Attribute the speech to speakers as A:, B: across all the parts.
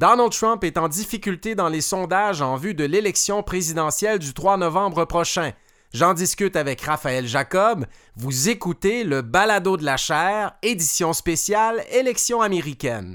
A: Donald Trump est en difficulté dans les sondages en vue de l'élection présidentielle du 3 novembre prochain. J'en discute avec Raphaël Jacob. Vous écoutez le Balado de la chair, édition spéciale élection américaine.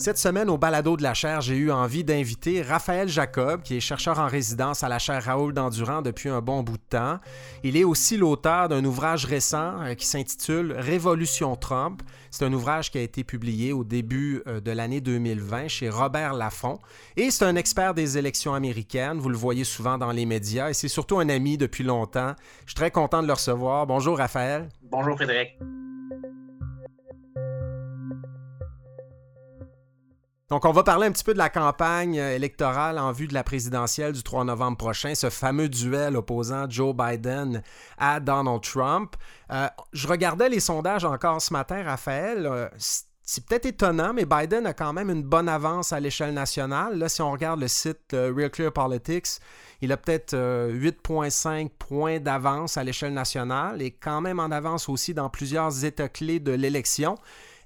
A: Cette semaine, au balado de la chaire, j'ai eu envie d'inviter Raphaël Jacob, qui est chercheur en résidence à la chaire Raoul d'Endurant depuis un bon bout de temps. Il est aussi l'auteur d'un ouvrage récent euh, qui s'intitule Révolution Trump. C'est un ouvrage qui a été publié au début euh, de l'année 2020 chez Robert Laffont. Et c'est un expert des élections américaines. Vous le voyez souvent dans les médias et c'est surtout un ami depuis longtemps. Je suis très content de le recevoir. Bonjour Raphaël.
B: Bonjour Frédéric.
A: Donc, on va parler un petit peu de la campagne euh, électorale en vue de la présidentielle du 3 novembre prochain, ce fameux duel opposant Joe Biden à Donald Trump. Euh, je regardais les sondages encore ce matin, Raphaël. Euh, c'est peut-être étonnant, mais Biden a quand même une bonne avance à l'échelle nationale. Là, si on regarde le site Real Clear Politics, il a peut-être 8,5 points d'avance à l'échelle nationale et quand même en avance aussi dans plusieurs états clés de l'élection.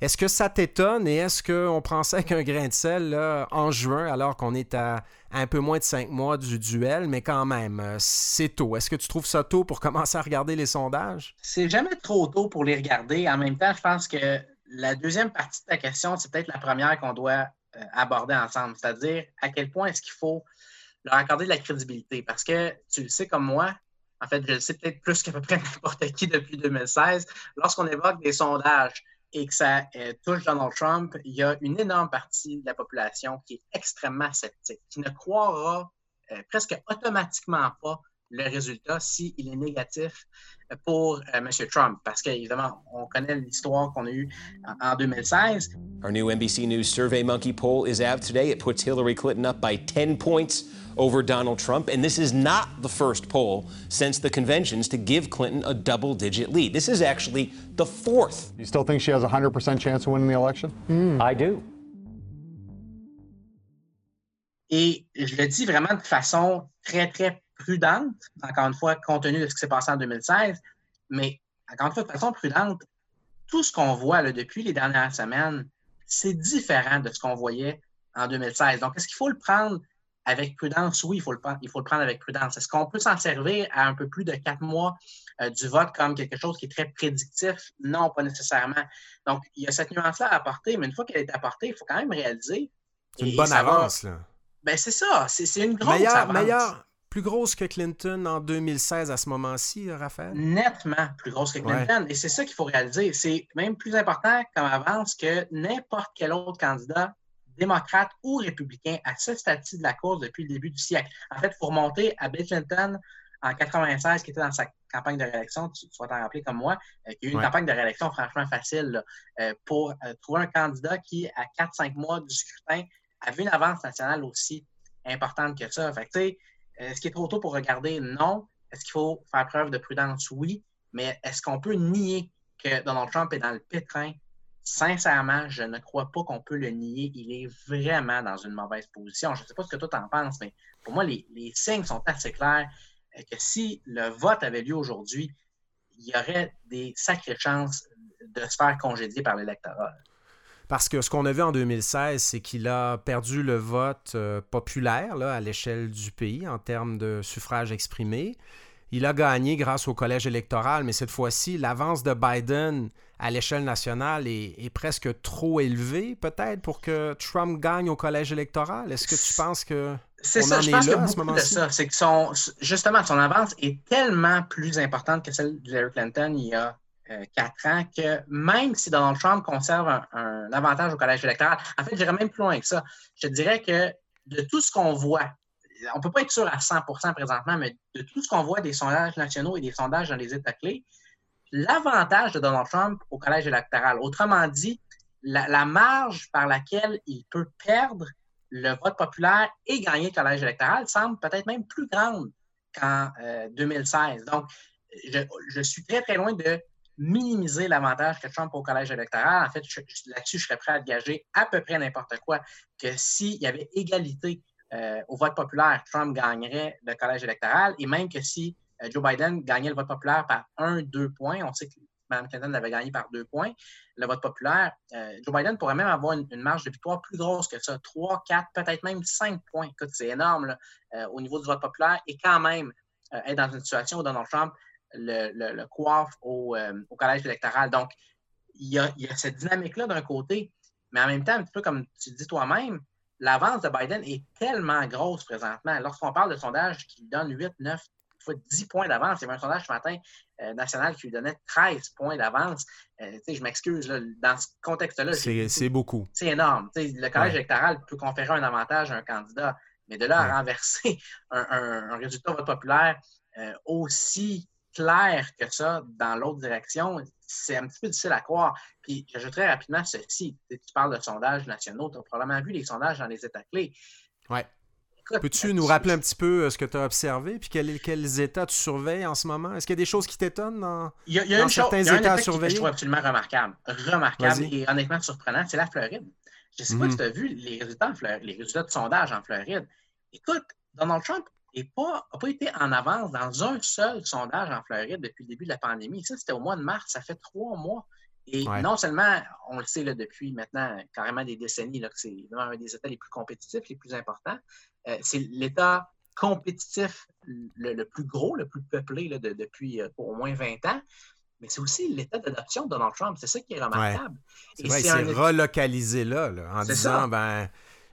A: Est-ce que ça t'étonne et est-ce qu'on prend ça avec un grain de sel en juin alors qu'on est à un peu moins de cinq mois du duel, mais quand même, euh, c'est tôt. Est-ce que tu trouves ça tôt pour commencer à regarder les sondages?
B: C'est jamais trop tôt pour les regarder. En même temps, je pense que la deuxième partie de ta question, c'est peut-être la première qu'on doit euh, aborder ensemble, c'est-à-dire à quel point est-ce qu'il faut leur accorder de la crédibilité? Parce que tu le sais comme moi, en fait, je le sais peut-être plus qu'à peu près n'importe qui depuis 2016, lorsqu'on évoque des sondages et que ça euh, touche Donald Trump, il y a une énorme partie de la population qui est extrêmement sceptique, qui ne croira euh, presque automatiquement pas le résultat s'il est négatif pour euh, M. Trump. Parce qu'évidemment, on connaît l'histoire qu'on a eue en, en 2016.
C: Our new NBC News Survey Monkey poll is out today. It puts Hillary Clinton up by 10 points over Donald Trump. And this is not the first poll since the conventions to give Clinton a double digit lead. This is actually the fourth.
D: You still think she has a 100% chance of winning the election?
C: Mm. I do.
B: Et je le dis vraiment de façon très, très prudente, encore une fois, compte tenu de ce qui s'est passé en 2016, mais encore une fois, de façon prudente, tout ce qu'on voit là, depuis les dernières semaines, c'est différent de ce qu'on voyait en 2016. Donc, est-ce qu'il faut le prendre avec prudence, oui, il faut le, il faut le prendre avec prudence. Est-ce qu'on peut s'en servir à un peu plus de quatre mois euh, du vote comme quelque chose qui est très prédictif? Non, pas nécessairement. Donc, il y a cette nuance-là à apporter, mais une fois qu'elle est apportée, il faut quand même réaliser.
A: C'est une bonne avance, là.
B: Ben, c'est ça. C'est une grosse avance.
A: Plus grosse que Clinton en 2016 à ce moment-ci, Raphaël?
B: Nettement plus grosse que Clinton. Et c'est ça qu'il faut réaliser. C'est même plus important comme avance que n'importe quel autre candidat démocrate ou républicain à ce statut de la course depuis le début du siècle. En fait, il faut remonter à Bill Clinton en 96, qui était dans sa campagne de réélection, tu, vas t'en rappeler comme moi, euh, qui a eu une campagne de réélection franchement facile euh, pour euh, trouver un candidat qui, à 4-5 mois du scrutin, avait une avance nationale aussi importante que ça. Fait que, est-ce qu'il est trop tôt pour regarder? Non. Est-ce qu'il faut faire preuve de prudence? Oui. Mais est-ce qu'on peut nier que Donald Trump est dans le pétrin? Sincèrement, je ne crois pas qu'on peut le nier. Il est vraiment dans une mauvaise position. Je ne sais pas ce que toi en penses, mais pour moi, les, signes sont assez clairs euh, que si le vote avait lieu aujourd'hui, il y aurait des sacrées chances de se faire congédier par l'électorat.
A: Parce que ce qu'on a vu en 2016, c'est qu'il a perdu le vote euh, populaire là, à l'échelle du pays en termes de suffrage exprimé. Il a gagné grâce au collège électoral, mais cette fois-ci, l'avance de Biden à l'échelle nationale est, presque trop élevée, peut-être, pour que Trump gagne au collège électoral. Est-ce que tu penses que
B: c'est ça, je pense que beaucoup de ça, c'est que son, justement, son avance est tellement plus importante que celle de Hillary Clinton il y a quatre ans que même si Donald Trump conserve un, avantage au collège électoral, en fait, j'irais même plus loin que ça. Je dirais que de tout ce qu'on voit on ne peut pas être sûr à 100% présentement, mais de tout ce qu'on voit des sondages nationaux et des sondages dans les États clés, l'avantage de Donald Trump au collège électoral, autrement dit, la, marge par laquelle il peut perdre le vote populaire et gagner le collège électoral semble peut-être même plus grande qu'en 2016. Donc, je, suis très, très loin de minimiser l'avantage que Trump a au collège électoral. En fait, là-dessus, je serais prêt à gager à peu près n'importe quoi que s'il y avait égalité euh, au vote populaire, Trump gagnerait le collège électoral et même que si euh, Joe Biden gagnait le vote populaire par un, deux points, on sait que Mme Clinton l'avait gagné par deux points, le vote populaire, euh, Joe Biden pourrait même avoir une, marge de victoire plus grosse que ça, trois, quatre, peut-être même cinq points. C'est énorme au niveau du vote populaire et quand même être dans une situation où Donald Trump le, coiffe au, collège électoral. Donc, il y a, il y a cette dynamique-là d'un côté, mais en même temps, un petit peu comme tu dis toi-même, l'avance de Biden est tellement grosse présentement. Lorsqu'on parle de sondage qui lui donne 8, 9, 10 points d'avance, il y avait un sondage ce matin euh, national qui lui donnait 13 points d'avance. Euh, je m'excuse, dans ce contexte-là.
A: C'est beaucoup.
B: C'est énorme. le collège électoral peut conférer un avantage à un candidat, mais de là à renverser un, résultat vote populaire euh, aussi clair que ça dans l'autre direction, c'est un petit peu difficile à croire. Puis j'ajouterais rapidement ceci. Tu parles de sondages nationaux, tu as probablement vu les sondages dans les États clés.
A: Oui. Peux-tu nous rappeler un petit peu euh, ce que tu as observé, puis quels, quels, États tu surveilles en ce moment? Est-ce qu'il y a des choses qui t'étonnent dans,
B: il y a, il y a certains États un à surveiller? Que je trouve absolument remarquable. Remarquable et honnêtement surprenant, c'est la Floride. Je ne sais pas si mhm. tu as vu les résultats, les résultats de sondage en Floride. Écoute, Donald Trump n'a pas, pas été en avance dans un seul sondage en Floride depuis le début de la pandémie. Ça, c'était au mois de mars, ça fait trois mois. Et non seulement, on le sait là, depuis maintenant carrément des décennies, que c'est un des États les plus compétitifs, les plus importants. Euh, c'est l'État compétitif le, plus gros, le plus peuplé là, depuis euh, au moins 20 ans. Mais c'est aussi l'état d'adoption de Donald Trump. C'est ça qui est remarquable.
A: C'est vrai, c'est relocalisé là, en disant, ben,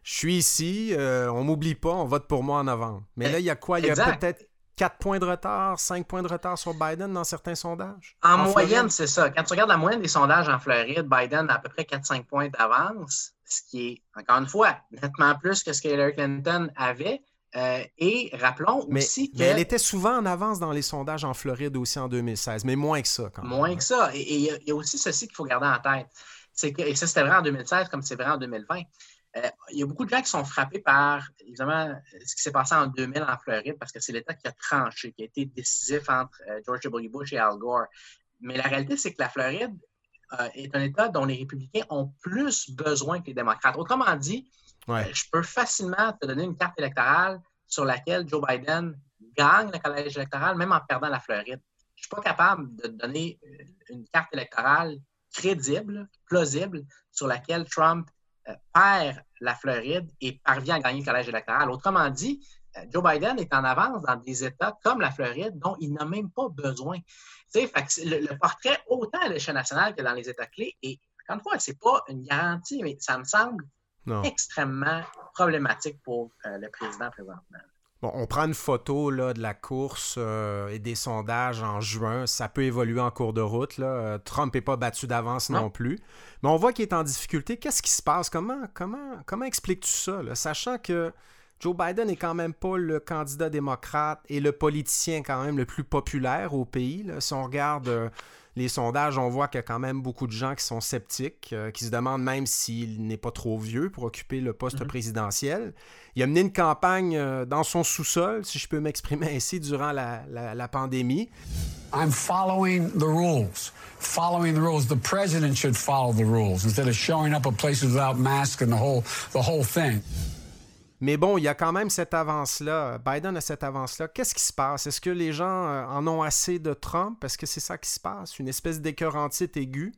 A: je suis ici, euh, on m'oublie pas, on vote pour moi en novembre. Mais là, il y a quoi? Il y a peut-être 4 points de retard, 5 points de retard sur Biden dans certains sondages?
B: En, moyenne, c'est ça. Quand tu regardes la moyenne des sondages en Floride, Biden a à peu près 4-5 points d'avance, ce qui est, encore une fois, nettement plus que ce que Hillary Clinton avait. Euh, et rappelons aussi que.
A: Mais elle était souvent en avance dans les sondages en Floride aussi en 2016, mais moins que ça quand même.
B: Moins que ça. Et il y, a aussi ceci qu'il faut garder en tête. C'est que, et ça, c'était vrai en 2016 comme c'est vrai en 2020. Euh, il y a beaucoup de gens qui sont frappés par, évidemment, ce qui s'est passé en 2000 en Floride, parce que c'est l'État qui a tranché, qui a été décisif entre euh, George W. Bush et Al Gore. Mais la réalité, c'est que la Floride euh, est un État dont les républicains ont plus besoin que les démocrates. Autrement dit, je peux facilement te donner une carte électorale sur laquelle Joe Biden gagne le collège électoral, même en perdant la Floride. Je ne suis pas capable de donner une carte électorale crédible, plausible, sur laquelle Trump euh, perd la Floride et parvient à gagner le collège électoral. Autrement dit, euh, Joe Biden est en avance dans des États comme la Floride dont il n'a même pas besoin. le, portrait, autant à l'échelle nationale que dans les États clés, et encore une fois, ce n'est pas une garantie, mais ça me semble extrêmement problématique pour euh, le président présentement.
A: Bon, on prend une photo là, de la course et des sondages en juin. Ça peut évoluer en cours de route. Là. Trump n'est pas battu d'avance non. plus. Mais on voit qu'il est en difficulté. Qu'est-ce qui se passe? Comment, comment, comment expliques-tu ça? Sachant que Joe Biden n'est quand même pas le candidat démocrate et le politicien quand même le plus populaire au pays. Si on regarde euh, les sondages, on voit qu'il y a quand même beaucoup de gens qui sont sceptiques, euh, qui se demandent même s'il n'est pas trop vieux pour occuper le poste mm-hmm. présidentiel. Il a mené une campagne euh, dans son sous-sol, si je peux m'exprimer ainsi, durant la, la pandémie.
E: I'm following the rules. Following the rules. The president should follow the rules instead of showing up at places without masks and the whole, the whole thing.
A: Mais bon, il y a quand même cette avance-là. Biden a cette avance-là. Qu'est-ce qui se passe? Est-ce que les gens euh, en ont assez de Trump? Est-ce que c'est ça qui se passe? Une espèce d'écœurantite aiguë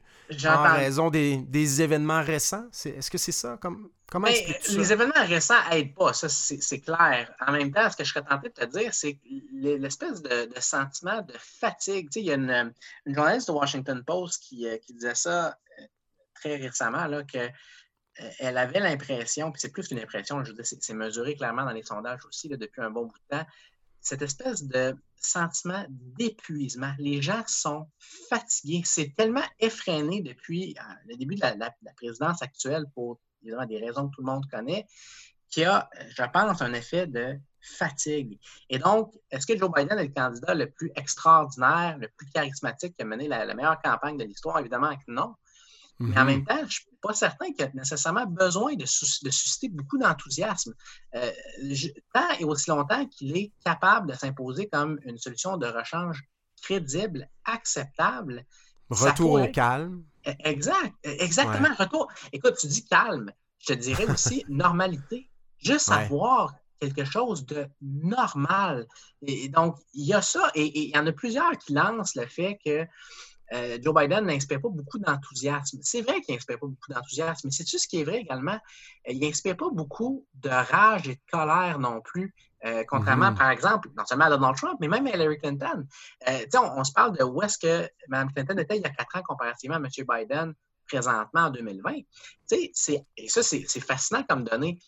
A: en raison des, des événements récents? Est-ce que c'est ça? Comme, comment
B: expliques-tu Les événements récents n'aident pas, ça c'est clair. En même temps, ce que je serais tenté de te dire, c'est l'espèce de, sentiment de fatigue. Tu sais, il y a une, journaliste de Washington Post qui, euh, qui disait ça euh, très récemment, là, que elle avait l'impression, puis c'est plus qu'une impression, je veux c'est mesuré clairement dans les sondages aussi depuis un bon bout de temps, cette espèce de sentiment d'épuisement. Les gens sont fatigués. C'est tellement effréné depuis euh, le début de la, présidence actuelle pour des raisons que tout le monde connaît, qu'il y a, je pense, un effet de fatigue. Et donc, est-ce que Joe Biden est le candidat le plus extraordinaire, le plus charismatique qui a mené la, la meilleure campagne de l'histoire? Évidemment que non. Mais en mhm. même temps, je ne suis pas certain qu'il y a nécessairement besoin de, susciter beaucoup d'enthousiasme. Euh, tant et aussi longtemps qu'il est capable de s'imposer comme une solution de rechange crédible, acceptable.
A: Retour au calme.
B: E-, exact, e-, exactement. Retour. Écoute, tu dis calme. Je te dirais aussi normalité. Juste avoir quelque chose de normal. Et, donc, il y a ça. Et il y en a plusieurs qui lancent le fait que euh, Joe Biden n'inspire pas beaucoup d'enthousiasme. C'est vrai qu'il n'inspire pas beaucoup d'enthousiasme, mais c'est tout ce qui est vrai également? Euh, il n'inspire pas beaucoup de rage et de colère non plus. Euh, contrairement, mhm. par exemple, non seulement à Donald Trump, mais même à Hillary Clinton. On, on, se parle de où est-ce que Mme Clinton était il y a quatre ans comparativement à M. Biden présentement en 2020. et ça, c'est fascinant comme donnée.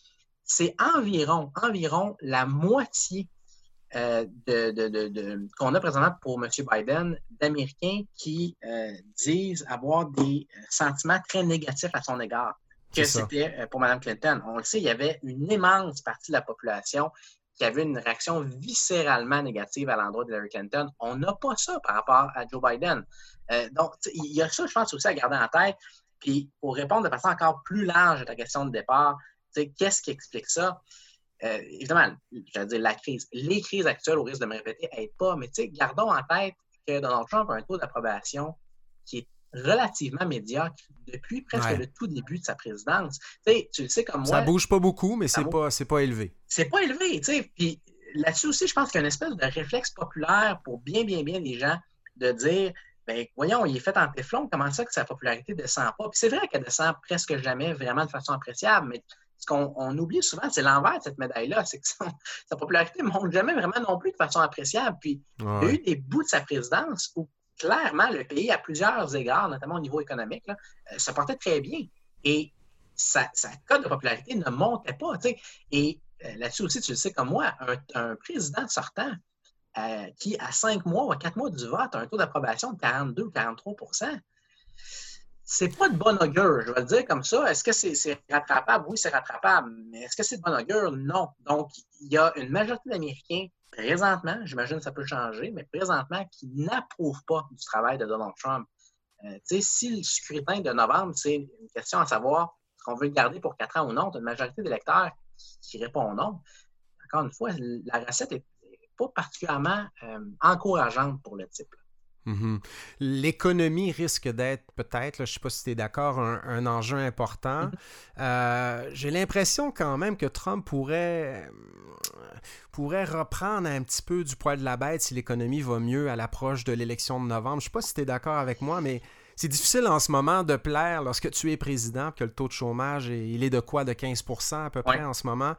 B: C'est environ, environ la moitié euh, de, qu'on a présentement pour M. Biden d'Américains qui euh, disent avoir des euh, sentiments très négatifs à son égard que c'était pour Mme Clinton. On le sait, il y avait une immense partie de la population qui avait une réaction viscéralement négative à l'endroit de Hillary Clinton. On n'a pas ça par rapport à Joe Biden. donc, il y a ça, je pense, aussi à garder en tête. Puis, pour répondre de façon encore plus large à ta question de départ, qu'est-ce qui explique ça? Euh, évidemment, j'allais dire la crise, les crises actuelles, au risque de me répéter, n'aident pas, mais gardons en tête que Donald Trump a un taux d'approbation qui est relativement médiocre depuis presque le tout début de sa présidence. tu le sais comme moi.
A: Ça bouge pas beaucoup, mais c'est pas, pas élevé.
B: C'est pas élevé, tu sais. Puis là-dessus aussi, je pense qu'il y a une espèce de réflexe populaire pour bien, bien, bien des gens de dire ben, voyons, il est fait en téflon, comment ça que sa popularité descend pas? Puis c'est vrai qu'elle descend presque jamais vraiment de façon appréciable, mais ce qu'on oublie souvent, c'est l'envers de cette médaille-là, c'est que sa popularité ne monte jamais vraiment non plus de façon appréciable. Puis il y a eu des bouts de sa présidence où clairement le pays, à plusieurs égards, notamment au niveau économique, là, euh, se portait très bien. Et sa, cote de popularité ne montait pas. Et euh, là-dessus aussi, tu le sais comme moi, un, président sortant euh, qui, à cinq mois ou à quatre mois du vote, a un taux d'approbation de 42 ou 43 c'est pas de bon augure, je vais le dire comme ça. Est-ce que c'est rattrapable? Oui, c'est rattrapable. Mais est-ce que c'est de bon augure? Non. Donc, il y a une majorité d'Américains présentement, j'imagine que ça peut changer, mais présentement, qui n'approuvent pas du travail de Donald Trump. Euh, si le scrutin de novembre, c'est une question à savoir ce qu'on veut le garder pour quatre ans ou non, tu une majorité d'électeurs qui, répond non. Encore une fois, la recette n'est pas particulièrement euh, encourageante pour le type.
A: Mhm. L'économie risque d'être peut-être, je ne sais pas si tu es d'accord, un, enjeu important. Mhm. Euh, j'ai l'impression quand même que Trump pourrait, pourrait reprendre un petit peu du poids de la bête si l'économie va mieux à l'approche de l'élection de novembre. Je ne sais pas si tu es d'accord avec moi, mais c'est difficile en ce moment de plaire lorsque tu es président, que le taux de chômage, il est de quoi? De 15% à peu près en ce moment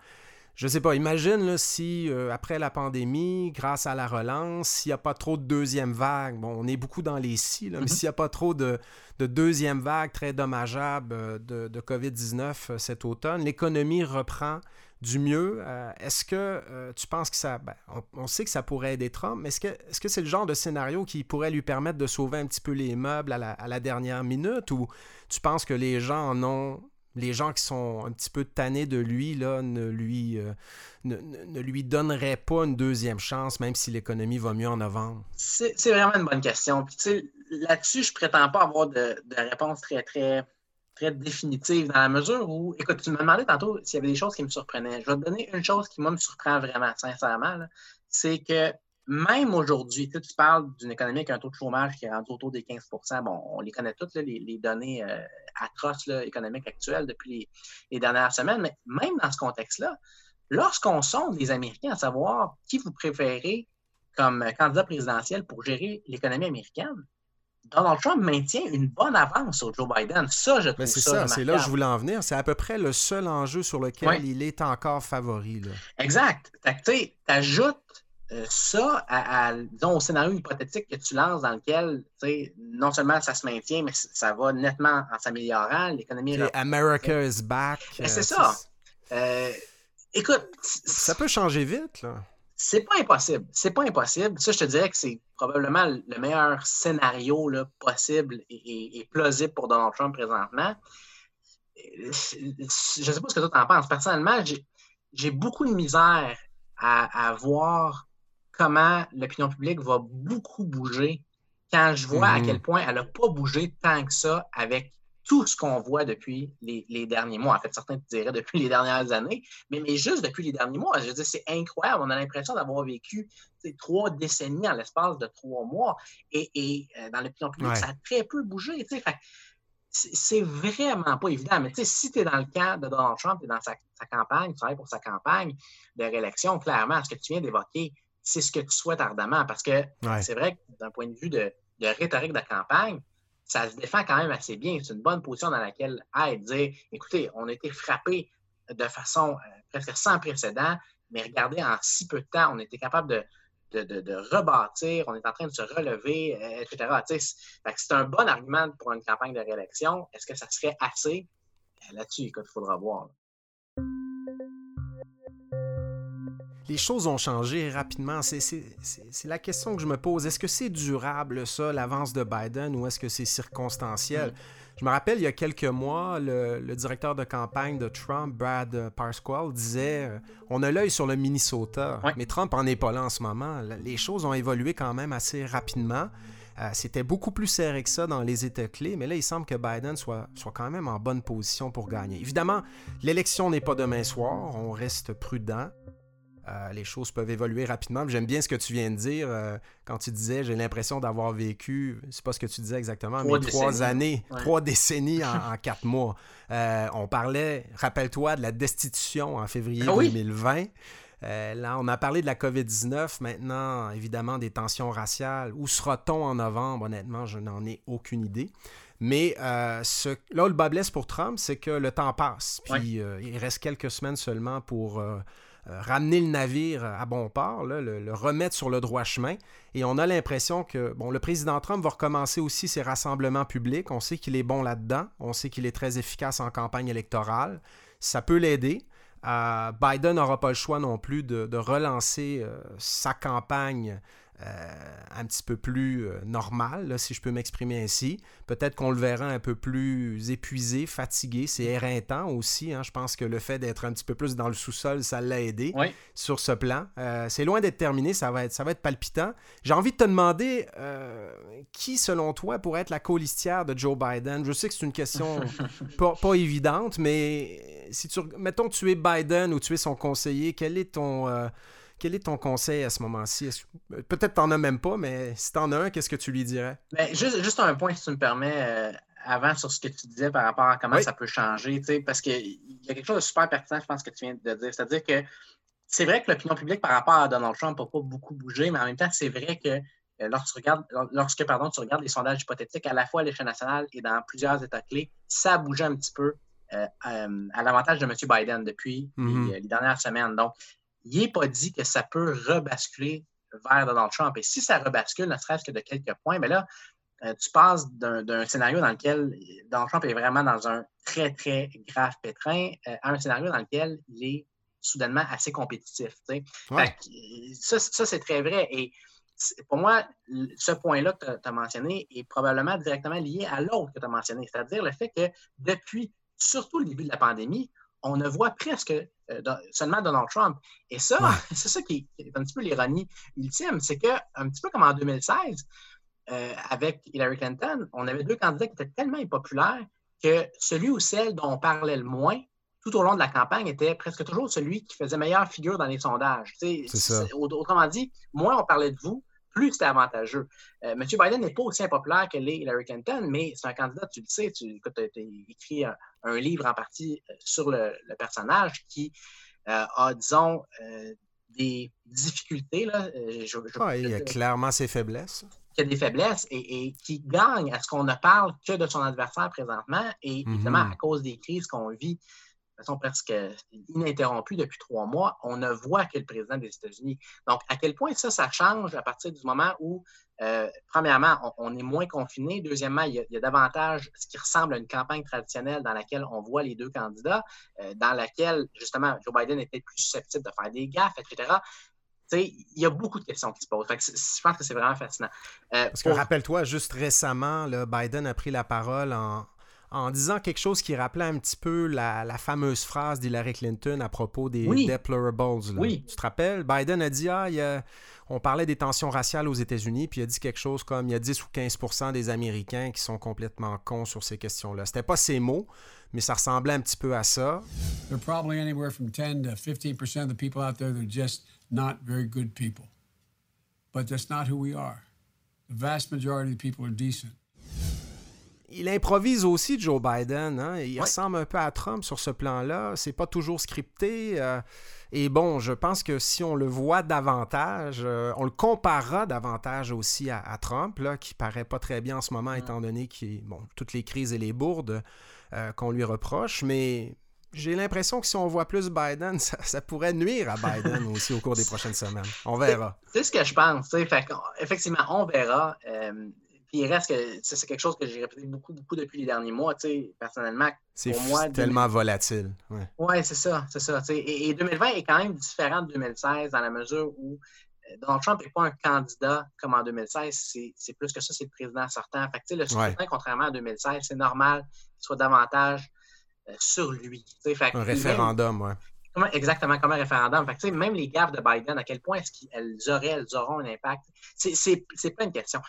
A: je sais pas, imagine si euh, après la pandémie, grâce à la relance, s'il n'y a pas trop de deuxième vague, bon, on est beaucoup dans les si, mais mm-hmm. s'il n'y a pas trop de, deuxième vague très dommageable euh, de, COVID-19 euh, cet automne, l'économie reprend du mieux. est-ce que tu penses que ça. Ben, on, sait que ça pourrait aider Trump, mais est-ce que c'est -ce c'est le genre de scénario qui pourrait lui permettre de sauver un petit peu les meubles à la, à la dernière minute ou tu penses que les gens en ont les gens qui sont un petit peu tannés de lui là, ne, lui, euh, ne, lui donneraient pas une deuxième chance, même si l'économie va mieux en novembre?
B: C'est vraiment une bonne question. là-dessus, je ne prétends pas avoir de, réponse très, très, très définitive dans la mesure où, écoute, tu me demandais tantôt s'il y avait des choses qui me surprenaient. Je vais te donner une chose qui, moi, me surprend vraiment, sincèrement. C'est que même aujourd'hui, tu, parles d'une économie avec un taux de chômage qui est rendu autour des 15% Bon, on les connaît toutes, les, données euh, atroces économiques actuelles depuis les, dernières semaines, mais même dans ce contexte-là, lorsqu'on sonde les Américains à savoir qui vous préférez comme candidat présidentiel pour gérer l'économie américaine, Donald Trump maintient une bonne avance sur Joe Biden. Ça, je trouve
A: c'est ça. c'est là que je voulais en venir. C'est à peu près le seul enjeu sur lequel il est encore favori.
B: Exact. Tu ajoutes ça, à, disons, au scénario hypothétique que tu lances dans lequel, non seulement ça se maintient, mais ça va nettement en s'améliorant, l'économie...
A: America is back.
B: Ben, c'est euh, ça. Euh, écoute...
A: Ça peut changer vite, là.
B: C'est pas impossible. C'est pas impossible. Ça, je te dirais que c'est probablement le meilleur scénario là, possible et, plausible pour Donald Trump présentement. Je ne sais pas ce que toi en penses. Personnellement, j'ai beaucoup de misère à, à voir comment l'opinion publique va beaucoup bouger quand je vois à mhm. quel point elle n'a pas bougé tant que ça avec tout ce qu'on voit depuis les, derniers mois. En fait, certains te diraient depuis les dernières années, mais, mais juste depuis les derniers mois. Je veux dire, c'est incroyable. On a l'impression d'avoir vécu trois décennies en l'espace de trois mois. Et, et euh, dans l'opinion publique, ça a très peu bougé. C'est vraiment pas évident. Mais si tu es dans le camp de Donald Trump, tu es dans sa, campagne, tu travailles pour sa campagne de réélection, clairement, ce que tu viens d'évoquer, c'est ce que tu souhaites ardemment. Parce que c'est vrai que d'un point de vue de, de rhétorique de campagne, ça se défend quand même assez bien. C'est une bonne position dans laquelle être, dire écoutez, on a été frappé de façon euh, presque sans précédent, mais regardez, en si peu de temps, on été capable de, de, rebâtir, on est en train de se relever, euh, etc. C'est un bon argument pour une campagne de réélection. Est-ce que ça serait assez? Euh, là-dessus, il faudra voir
A: les choses ont changé rapidement. C'est la question que je me pose. Est-ce que c'est durable, ça, l'avance de Biden, ou est-ce que c'est circonstanciel? Mm. Je me rappelle, il y a quelques mois, le, directeur de campagne de Trump, Brad Parscale, disait euh, On a l'œil sur le Minnesota. Mais Trump n'en est pas là en ce moment. Les choses ont évolué quand même assez rapidement. Euh, c'était beaucoup plus serré que ça dans les États clés, mais là, il semble que Biden soit, soit quand même en bonne position pour gagner. Évidemment, l'élection n'est pas demain soir, on reste prudent. Euh, les choses peuvent évoluer rapidement. J'aime bien ce que tu viens de dire euh, quand tu disais j'ai l'impression d'avoir vécu, c'est pas ce que tu disais exactement, mais trois années, trois décennies en, quatre mois. Euh, on parlait, rappelle-toi, de la destitution en février 2020. Ah là, on a parlé de la COVID-19, maintenant, évidemment, des tensions raciales. Où sera-t-on en novembre? Honnêtement, je n'en ai aucune idée. Mais ce, là, le bas blesse pour Trump, c'est que le temps passe. Puis il reste quelques semaines seulement pour euh, ramener le navire à bon port, le, remettre sur le droit chemin. Et on a l'impression que bon, le président Trump va recommencer aussi ses rassemblements publics. On sait qu'il est bon là-dedans. On sait qu'il est très efficace en campagne électorale. Ça peut l'aider. Euh, Biden n'aura pas le choix non plus de, relancer euh, sa campagne euh, un petit peu plus euh, normal, si je peux m'exprimer ainsi. Peut-être qu'on le verra un peu plus épuisé, fatigué. C'est éreintant aussi. Hein. Je pense que le fait d'être un petit peu plus dans le sous-sol, ça l'a aidé sur ce plan. Euh, c'est loin d'être terminé, ça va être, ça va être palpitant. J'ai envie de te demander qui, selon toi, pourrait être la colistière de Joe Biden? Je sais que c'est une question pas, pas, évidente, mais si tu, mettons que tu es Biden ou tu es son conseiller, quel est ton quel est ton conseil à ce moment-ci? Peut-être t'en as même pas, mais si t'en as un, qu'est-ce que tu lui dirais?
B: Ben, juste, juste, un point, si tu me permets, euh, avant sur ce que tu disais par rapport à comment ça peut changer, parce qu'il y a quelque chose de super pertinent, je pense, que tu viens de dire. C'est-à-dire que c'est vrai que l'opinion publique par rapport à Donald Trump n'a pas beaucoup bougé, mais en même temps, c'est vrai que euh, lorsque, tu regardes, lorsque pardon, tu regardes les sondages hypothétiques, à la fois à l'échelle nationale et dans plusieurs États clés, ça a bougé un petit peu euh, à l'avantage de M. Biden depuis mm-hmm. les, les, dernières semaines. Donc, il n'est pas dit que ça peut rebasculer vers Donald Trump. Et si ça rebascule, ne serait-ce que de quelques points, mais là, euh, tu passes d'un scénario dans lequel Donald Trump est vraiment dans un très, très grave pétrin euh, à un scénario dans lequel il est soudainement assez compétitif. ça, ça c'est très vrai. Et pour moi, ce point-là que tu as mentionné est probablement directement lié à l'autre que tu as mentionné, c'est-à-dire le fait que depuis surtout le début de la pandémie, on ne voit presque euh, seulement Donald Trump. Et ça, c'est ça qui est un petit peu l'ironie ultime, c'est qu'un petit peu comme en 2016, euh, avec Hillary Clinton, on avait deux candidats qui étaient tellement impopulaires que celui ou celle dont on parlait le moins tout au long de la campagne était presque toujours celui qui faisait meilleure figure dans les sondages. Autrement dit, moins on parlait de vous, plus c'était avantageux. Euh, M. Biden n'est pas aussi impopulaire que l'est Hillary Clinton, mais c'est un candidat, tu le sais, tu as, écrit un, livre en partie euh, sur le, personnage qui euh, a, disons, des difficultés. Là,
A: il y a clairement ses faiblesses.
B: Qui a des faiblesses et, qui gagne à ce qu'on ne parle que de son adversaire présentement et évidemment mhm. à cause des crises qu'on vit façon presque ininterrompue depuis trois mois, on ne voit que le président des États-Unis. Donc, à quel point ça, ça change à partir du moment où, euh, premièrement, on, est moins confiné. Deuxièmement, il y, a, davantage ce qui ressemble à une campagne traditionnelle dans laquelle on voit les deux candidats, euh, dans laquelle, justement, Joe Biden était plus susceptible de faire des gaffes, etc. il y a beaucoup de questions qui se posent. je pense que c'est vraiment fascinant.
A: Euh, Parce que rappelle-toi, juste récemment, Biden a pris la parole en, en disant quelque chose qui rappelait un petit peu la, fameuse phrase d'Hillary Clinton à propos des deplorables.
B: Oui.
A: Tu te rappelles? Biden a dit, ah, on parlait des tensions raciales aux États-Unis, puis il a dit quelque chose comme, il y a 10 ou 15% des Américains qui sont complètement cons sur ces questions-là. C'était pas ces mots, mais ça ressemblait un petit peu à ça.
E: There are probably anywhere from 10 to 15% of the people out there that are just not very good people. But that's not who we are. The vast majority of the people are decent
A: il improvise aussi Joe Biden. Hein? Il ressemble un peu à Trump sur ce plan-là. C'est pas toujours scripté. Euh, et bon, je pense que si on le voit davantage, euh, on le comparera davantage aussi à, Trump, là, qui paraît pas très bien en ce moment, étant donné qu'il bon, toutes les crises et les bourdes euh, qu'on lui reproche. Mais j'ai l'impression que si on voit plus Biden, ça, pourrait nuire à Biden aussi au cours des prochaines semaines. On verra.
B: C'est ce que je pense. Fait, effectivement, on verra il reste que c'est quelque chose que j'ai répété beaucoup, beaucoup depuis les derniers mois, personnellement.
A: C'est tellement volatile.
B: Oui, ouais, c'est ça, c'est ça. Et, 2020 est quand même différent de 2016 dans la mesure où euh, Donald Trump n'est pas un candidat comme en 2016, c'est plus que ça, c'est le président sortant. Fait que, le scrutin, contrairement à 2016, c'est normal qu'il soit davantage euh, sur lui.
A: un référendum, oui
B: exactement comme un référendum. Fait même les gaffes de Biden, à quel point est-ce qu'elles auraient, elles auront un impact? C'est pas une question.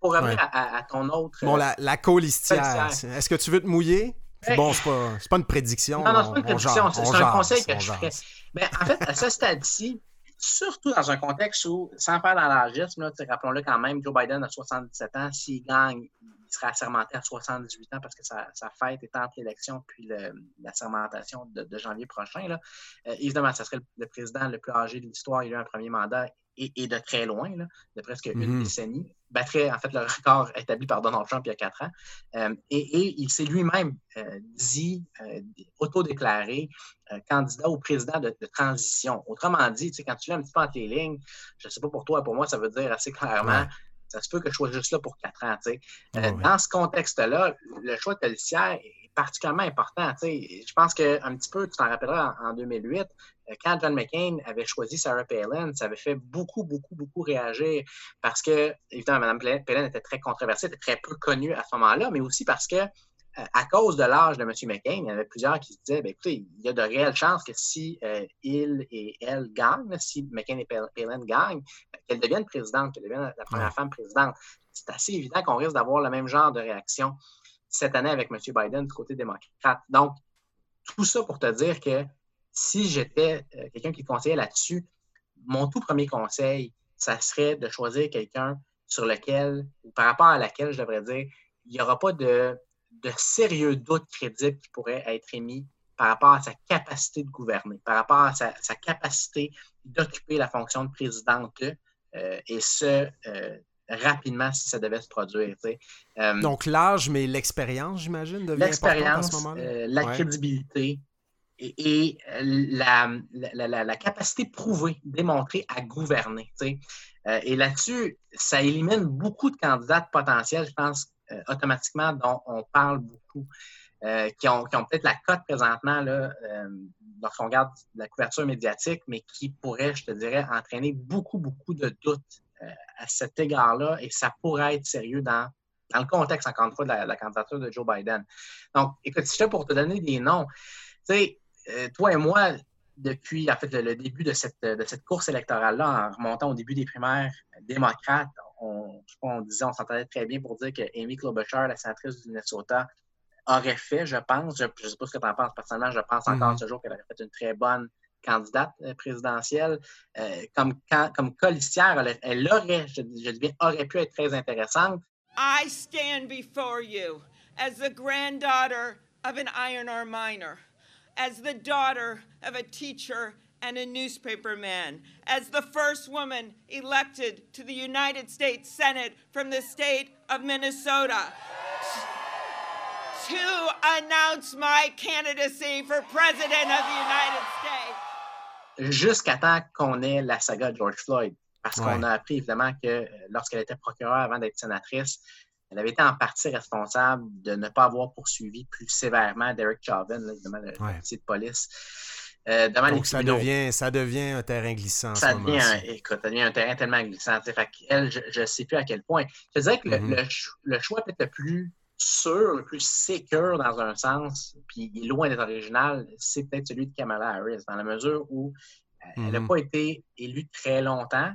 B: pour revenir à, ton autre.
A: Bon, la, la Est-ce que tu veux te mouiller? Bon, c'est pas, pas une prédiction.
B: Non, non, c'est pas une prédiction. C'est un conseil que je ferais. Ben, en fait, à ce stade-ci, surtout dans un contexte où, sans faire dans rappelons-le quand même, Joe Biden a 77 ans. S'il gagne, sera assermenté à 78 ans parce que sa, fête est entre l'élection puis la sermentation de, janvier prochain. Là. Euh, évidemment, ça serait le, président le plus âgé de l'histoire. Il a eu un premier mandat et, de très loin, de presque une mhm. décennie. Battrait en fait le record établi par Donald Trump il y a quatre ans. Euh, et, il s'est lui-même euh, dit, autodéclaré candidat au président de, transition. Autrement dit, quand tu lis un petit peu entre les lignes, je ne sais pas pour toi, pour moi, ça veut dire assez clairement ça se peut que je sois juste là pour quatre ans. Euh, dans ce contexte-là, le choix de policière est particulièrement important. Je pense qu'un petit peu, tu t'en rappelleras, en, 2008, euh, quand John McCain avait choisi Sarah Palin, ça avait fait beaucoup, beaucoup, beaucoup réagir parce que, évidemment, Mme Palin était très controversée, était très peu connue à ce moment-là, mais aussi parce que à cause de l'âge de M. McCain, il y avait plusieurs qui se disaient ben, écoutez, il y a de réelles chances que si euh, il et elle gagnent, si McCain et Palin gagnent, ben, qu'elle devienne présidente, qu'elle devienne la première femme présidente. C'est assez évident qu'on risque d'avoir le même genre de réaction cette année avec M. Biden du côté démocrate. Donc, tout ça pour te dire que si j'étais euh, quelqu'un qui conseillait là-dessus, mon tout premier conseil, ça serait de choisir quelqu'un sur lequel, ou par rapport à laquelle je devrais dire, il n'y aura pas de de sérieux doutes crédibles qui pourraient être émis par rapport à sa capacité de gouverner, par rapport à sa, capacité d'occuper la fonction de présidente, euh, et ce, euh, rapidement si ça devait se produire.
A: Euh, Donc l'âge, mais l'expérience, j'imagine, devient L'expérience,
B: la crédibilité et, la, la, capacité prouvée, démontrée à gouverner. et là-dessus, ça élimine beaucoup de candidats potentiels, je pense, euh, automatiquement dont on parle beaucoup, euh, qui ont, peut-être la cote présentement là, euh, lorsqu'on regarde la couverture médiatique, mais qui pourrait, je te dirais, entraîner beaucoup, beaucoup de doutes à cet égard-là, et ça pourrait être sérieux dans, dans le contexte, encore une fois, de la, candidature de Joe Biden. Donc, écoute, si je pour te donner des noms, tu sais, toi et moi, depuis en fait, le, début de cette, de cette course électorale-là, en remontant au début des primaires démocrates, on, on disait, on s'entendait très bien pour dire que Amy Klobuchar, la sénatrice du Minnesota, aurait fait, je pense, je ne sais pas ce que tu en penses personnellement, je pense encore mm-hmm. ce jour qu'elle aurait fait une très bonne candidate euh, présidentielle. Euh, comme, comme colistière, elle, aurait, je, je dis bien, aurait pu être très intéressante.
F: I stand before you as the granddaughter of an iron ore miner, as the daughter of a teacher and a newspaperman, as the first woman elected to the United States Senate from the state of Minnesota to announce my candidacy for President of the United States.
B: Jusqu'à temps qu'on ait la saga de George Floyd. Parce qu'on a appris évidemment que euh, lorsqu'elle était procureure avant d'être sénatrice, elle avait été en partie responsable de ne pas avoir poursuivi plus sévèrement Derek Chauvin, évidemment, le ouais. de police.
A: Euh, Donc, ça devient, ça devient un terrain glissant.
B: Ça devient, un, écoute, ça devient un terrain tellement glissant. Fait elle, je ne sais plus à quel point. Je dirais que le, mm-hmm. choix peut-être le plus sûr, le plus secure dans un sens, puis loin d'être original, c'est peut-être celui de Kamala Harris, dans la mesure où euh, elle n'a mhm. pas été élue très longtemps,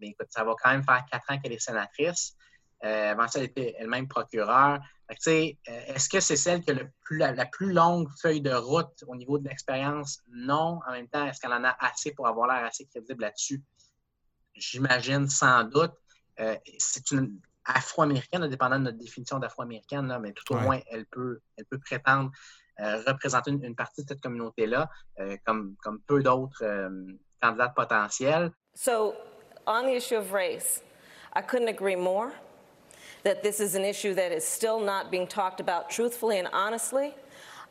B: mais écoute, ça va quand même faire quatre ans qu'elle est sénatrice. Euh, avant ça, elle était elle-même procureure. Euh, est-ce que c'est celle qui a la, plus longue feuille de route au niveau de l'expérience? Non. En même temps, est-ce qu'elle en a assez pour avoir l'air assez crédible là-dessus? J'imagine sans doute. c'est une afro-américaine, dépendant de notre définition d'afro-américaine, mais tout au moins, elle peut, elle peut prétendre euh, représenter une, partie de cette communauté-là, euh, comme, comme peu d'autres euh, candidats potentiels.
G: So, on the issue of race, I couldn't agree more that this is an issue that is still not being talked about truthfully and honestly.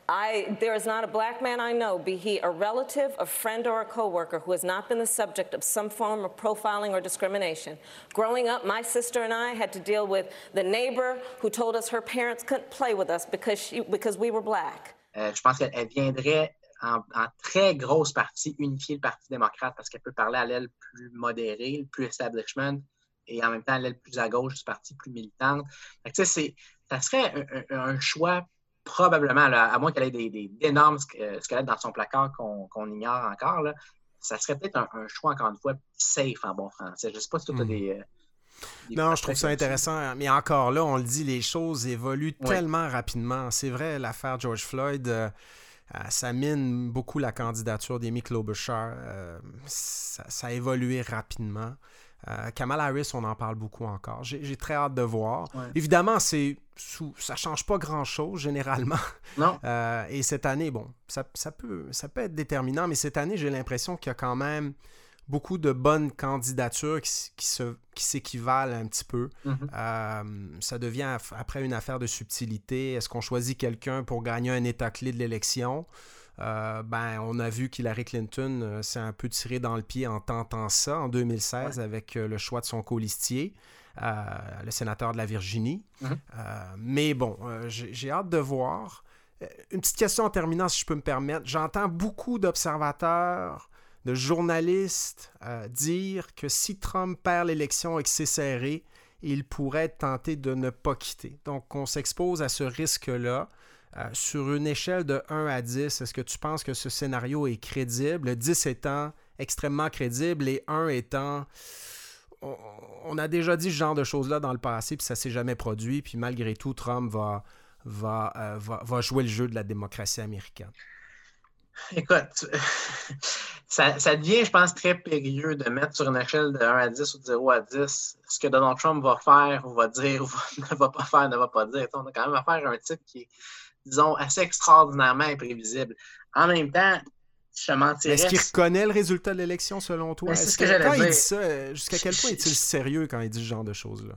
G: I, there is not a black man I know, be he a relative, a friend, or a coworker, who has not been the subject of some form of profiling or discrimination. Growing up, my sister and I had to deal with the neighbor who told us her parents couldn't play with us because, she, because we were black.
B: Euh, je pense qu'elle viendrait en, en, très grosse partie unifier le Parti démocrate parce qu'elle peut parler à l'aile plus modérée, plus establishment, et en même temps l'aile plus à gauche du parti plus militante. Ça serait un, un, un choix probablement, à moins qu'elle ait d'énormes euh, squelettes dans son placard qu'on ignore encore, là, ça serait peut-être un, choix, encore une fois, safe en bon français. Je ne sais pas si tu as hmm. des. Euh,
A: non, je trouve ça intéressant. Mais encore là, on le dit, les choses évoluent tellement rapidement. C'est vrai, l'affaire George Floyd, euh, ça mine beaucoup la candidature d'Amy Klobuchar. ça, ça, a évolué rapidement. Euh, Kamala Harris, on en parle beaucoup encore. J'ai très hâte de voir. Évidemment, c'est ça change pas grand-chose généralement.
B: Non.
A: Euh, et cette année, bon, ça, peut, ça peut être déterminant, mais cette année, j'ai l'impression qu'il y a quand même beaucoup de bonnes candidatures qui, qui s'équivalent un petit peu.
B: Mm-hmm.
A: Euh, ça devient après une affaire de subtilité. Est-ce qu'on choisit quelqu'un pour gagner un état clé de l'élection? Euh, ben, on a vu qu'Hillary Clinton euh, s'est un peu tiré dans le pied en tentant ça en 2016 avec euh, le choix de son colistier, le sénateur de la Virginie.
B: Mhm.
A: mais bon, j'ai hâte de voir. Une petite question en terminant, si je peux me permettre. J'entends beaucoup d'observateurs, de journalistes dire que si Trump perd l'élection et que c'est serré, il pourrait tenter de ne pas quitter. Donc, on s'expose à ce risque-là. Euh, sur une échelle de 1 à 10, est-ce que tu penses que ce scénario est crédible? 10 étant extrêmement crédible et 1 étant... On, a déjà dit ce genre de choses-là dans le passé, puis ça s'est jamais produit, puis malgré tout, Trump va, va, euh, va, va jouer le jeu de la démocratie américaine.
B: Écoute, ça, devient, je pense, très périlleux de mettre sur une échelle de 1 à 10 ou de 0 à 10 ce que Donald Trump va faire ou va dire ou ne va pas faire, ne va pas dire. On a quand même affaire à un type qui est disons, assez extraordinairement imprévisible. En même temps, je mentirais.
A: Est-ce qu'il reconnaît le résultat de l'élection selon toi?
B: Ben, c'est ce que, j'allais
A: dire. il dit ça, jusqu'à quel point est-il sérieux quand il dit ce genre de choses-là?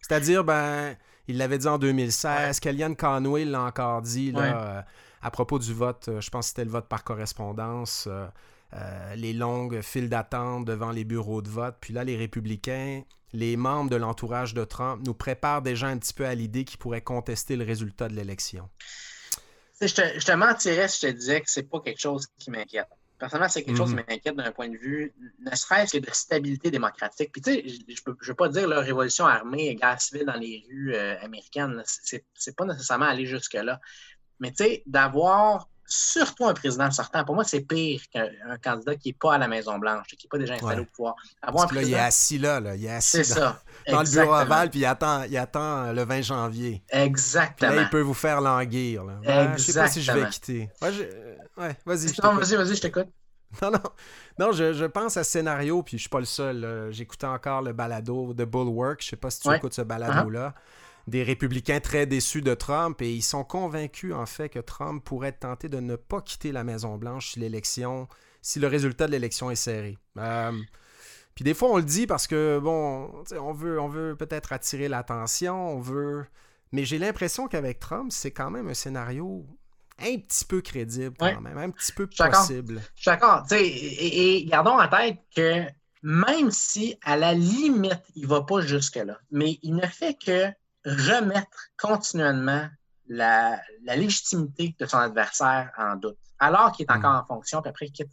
A: C'est-à-dire, ben, il l'avait dit en 2016, Kellyanne Conway l'a encore dit là, euh, à propos du vote, euh, je pense que c'était le vote par correspondance, euh, les longues files d'attente devant les bureaux de vote. Puis là, les républicains les membres de l'entourage de Trump nous préparent déjà un petit peu à l'idée qu'ils pourraient contester le résultat de l'élection.
B: Je te, je te, mentirais si je te disais que c'est pas quelque chose qui m'inquiète. Personnellement, c'est quelque chose qui mhm. m'inquiète d'un point de vue, ne serait-ce que de stabilité démocratique. Puis tu sais, je ne veux pas dire la révolution armée et guerre civile dans les rues euh, américaines. C'est pas nécessairement aller jusque-là. Mais tu sais, d'avoir surtout un président sortant. Pour moi, c'est pire qu'un candidat qui n'est pas à la Maison-Blanche, qui n'est pas déjà installé au pouvoir.
A: Parce que là, il est assis là, là. il est assis
B: ça.
A: dans le bureau aval, puis il attend, il attend le 20 janvier.
B: Exactement.
A: Puis là, il peut vous faire languir. Là. ne je sais pas si je vais quitter. Ouais, vas-y.
B: Non, vas-y, vas-y, je t'écoute.
A: Non, non. Non, je, je, pense à ce scénario, puis je suis pas le seul. J'écoutais encore le balado de Bulwark. Je sais pas si tu écoutes ce balado-là. Uh-huh des républicains très déçus de Trump et ils sont convaincus en fait que Trump pourrait tenter de ne pas quitter la Maison-Blanche si l'élection, si le résultat de l'élection est serré. Euh, puis des fois on le dit parce que bon, on veut, on veut peut-être attirer l'attention, on veut, mais j'ai l'impression qu'avec Trump c'est quand même un scénario un petit peu crédible quand même, un petit peu possible.
B: Je suis d'accord. Et, et, gardons en tête que même si à la limite il va pas jusque là, mais il ne fait que remettre continuellement la, légitimité de son adversaire en doute, alors qu'il est encore en fonction, puis après il quitte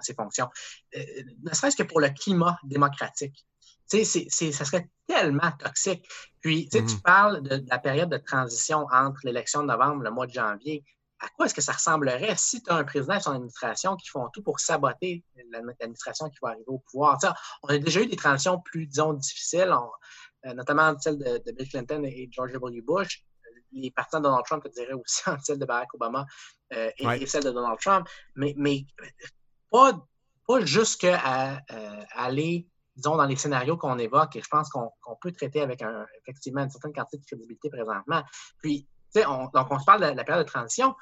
B: ses fonctions. Euh, ne serait-ce que pour le climat démocratique. ça serait tellement toxique. Puis, tu
A: Mhm.
B: parles de, de la période de transition entre l'élection de novembre et le mois de janvier. À quoi est-ce que ça ressemblerait si tu as un président et son administration qui font tout pour saboter l'administration qui va arriver au pouvoir? Tu sais, on a déjà eu des transitions plus, disons, difficiles, on- notamment celle de, de Bill Clinton et George W. Bush. Les partisans de Donald Trump, je dirais aussi entre celle de Barack Obama euh, et,
A: Ouais.
B: et celle de Donald Trump. Mais, mais pas, pas jusqu'à euh, aller, disons, dans les scénarios qu'on évoque, et je pense qu'on peut traiter avec un, effectivement une certaine quantité de crédibilité présentement. Puis, tu sais, on, donc on se parle de la période de transition.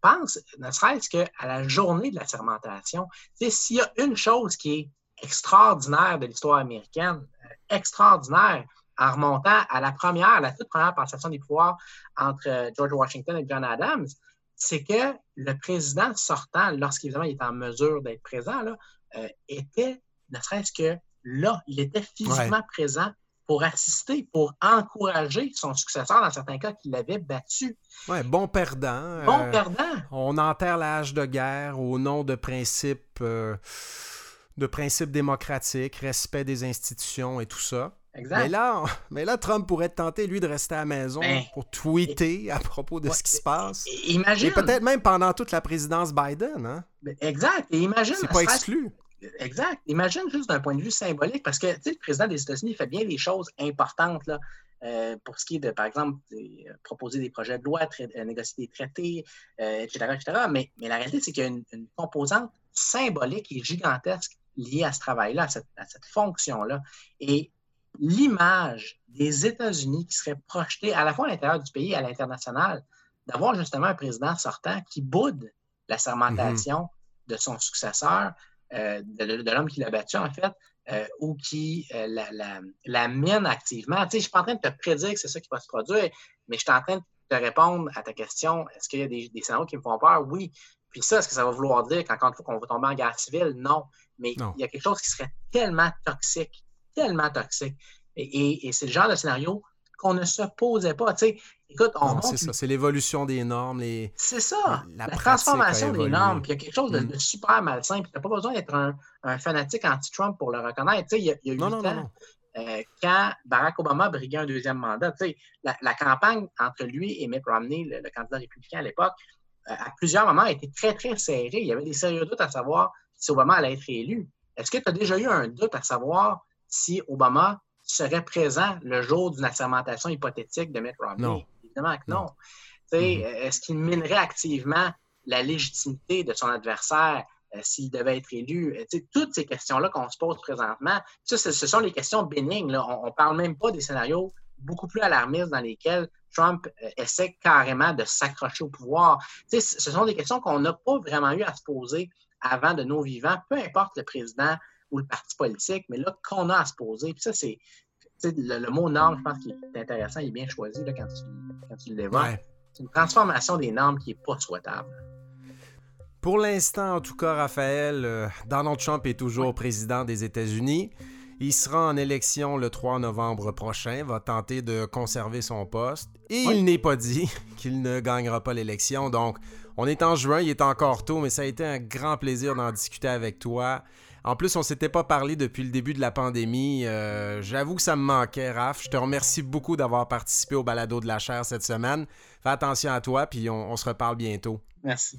B: Pense, ne serait-ce qu'à la journée de la sermentation, tu sais, s'il y a une chose qui est extraordinaire de l'histoire américaine, euh, extraordinaire, en remontant à la première, la toute première passation des pouvoirs entre euh, George Washington et John Adams, c'est que le président sortant, lorsqu'évidemment il est en mesure d'être présent, là, euh, était, ne serait-ce que là, il était physiquement présent pour assister, pour encourager son successeur, dans certains cas, qui l'avait battu.
A: Ouais, bon perdant.
B: Bon
A: euh,
B: perdant.
A: On enterre l'âge de guerre au nom de principes, euh, de principes démocratiques, respect des institutions et tout ça.
B: Exact.
A: Mais là, mais là, Trump pourrait tenter, lui, de rester à la maison
B: Ben,
A: pour tweeter à propos de
B: ouais,
A: ce qui se passe.
B: Imagine.
A: Et peut-être même pendant toute la présidence Biden. Hein?
B: Exact. Et imagine.
A: C'est pas exclu.
B: Exact. Imagine juste d'un point de vue symbolique, parce que le président des États-Unis fait bien des choses importantes là, euh, pour ce qui est de, par exemple, euh, proposer des projets de loi, euh, négocier des traités, etc., etc. Mais, mais la réalité, c'est qu'il y a une, une composante symbolique et gigantesque liée à ce travail-là, à cette, à cette fonction-là. Et l'image des États-Unis qui serait projetée à la fois à l'intérieur du pays et à l'international, d'avoir justement un président sortant qui boude la sermentation de son successeur, euh, de, de l'homme qui l'a battu, en fait, euh, ou qui euh, la, la, la mine activement. Tu sais, je ne suis pas en train de te prédire que c'est ça qui va se produire, mais je suis en train de te répondre à ta question. Est-ce qu'il y a des, des scénarios qui me font peur? Oui. Puis ça, est-ce que ça va vouloir dire qu'encore une fois qu'on va tomber en guerre civile? Non. Mais
A: Non.
B: il y a quelque chose qui serait tellement toxique, tellement toxique. Et, et- et c'est le genre de scénario qu'on ne se posait pas. Tu sais, écoute, on
A: c'est ça. C'est l'évolution des normes. Les...
B: c'est ça,
A: La
B: transformation des normes. Puis il y a quelque chose de,
A: Mm.
B: de super malsain. Puis tu n'as pas besoin d'être un, un fanatique anti-Trump pour le reconnaître. Tu sais, il y a, il y a huit
A: Non, non, non,
B: ans,
A: non.
B: euh, quand Barack Obama briguait un deuxième mandat, tu sais, la, la campagne entre lui et Mitt Romney, le, le candidat républicain à l'époque, euh, à plusieurs moments a été très, très serrée. Il y avait des sérieux doutes à savoir si Obama allait être élu. Est-ce que tu as déjà eu un doute à savoir si Obama serait présent le jour d'une assermentation hypothétique de Mitt Romney?
A: Non.
B: Évidemment que non.
A: Non. Mhm.
B: euh, Est-ce qu'il minerait activement la légitimité de son adversaire euh, s'il devait être élu? Euh, toutes ces questions-là qu'on se pose présentement, ça, ce sont les questions bénignes. là. On ne parle même pas des scénarios beaucoup plus alarmistes dans lesquels Trump euh, essaie carrément de s'accrocher au pouvoir. Ce sont des questions qu'on n'a pas vraiment eu à se poser avant de nos vivants, peu importe le président ou le parti politique, mais là, qu'on a à se poser. Puis ça, c'est le, le mot norme, je pense qu'il est intéressant, il est bien choisi là, quand tu, quand tu l'évoques.
A: Ouais.
B: C'est une transformation des normes qui n'est pas souhaitable.
A: Pour l'instant, en tout cas, Raphaël, euh, Donald Trump est toujours président des États-Unis. Il sera en élection le 3 novembre prochain, va tenter de conserver son poste. Et
B: Oui.
A: il n'est pas dit qu'il ne gagnera pas l'élection. Donc, on est en juin, il est encore tôt, mais ça a été un grand plaisir d'en discuter avec toi. En plus, on s'était pas parlé depuis le début de la pandémie. Euh, J'avoue que ça me manquait, Raph. Je te remercie beaucoup d'avoir participé au balado de la chair cette semaine. Fais attention à toi, puis on- on se reparle bientôt.
B: Merci.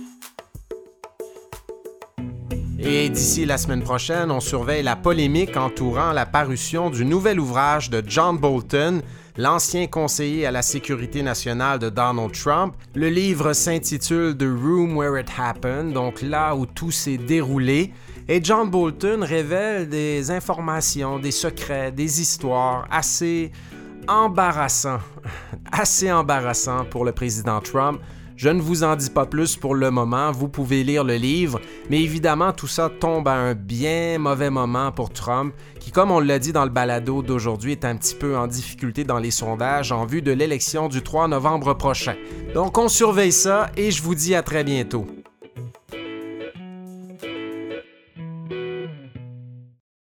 A: Et d'ici la semaine prochaine, on surveille la polémique entourant la parution du nouvel ouvrage de John Bolton, l'ancien conseiller à la sécurité nationale de Donald Trump. Le livre s'intitule The Room Where It Happened, donc là où tout s'est déroulé. Et John Bolton révèle des informations, des secrets, des histoires assez embarrassants, assez embarrassants pour le président Trump. Je ne vous en dis pas plus pour le moment, vous pouvez lire le livre, mais évidemment tout ça tombe à un bien mauvais moment pour Trump, qui comme on l'a dit dans le balado d'aujourd'hui est un petit peu en difficulté dans les sondages en vue de l'élection du 3 novembre prochain. Donc on surveille ça et je vous dis à très bientôt.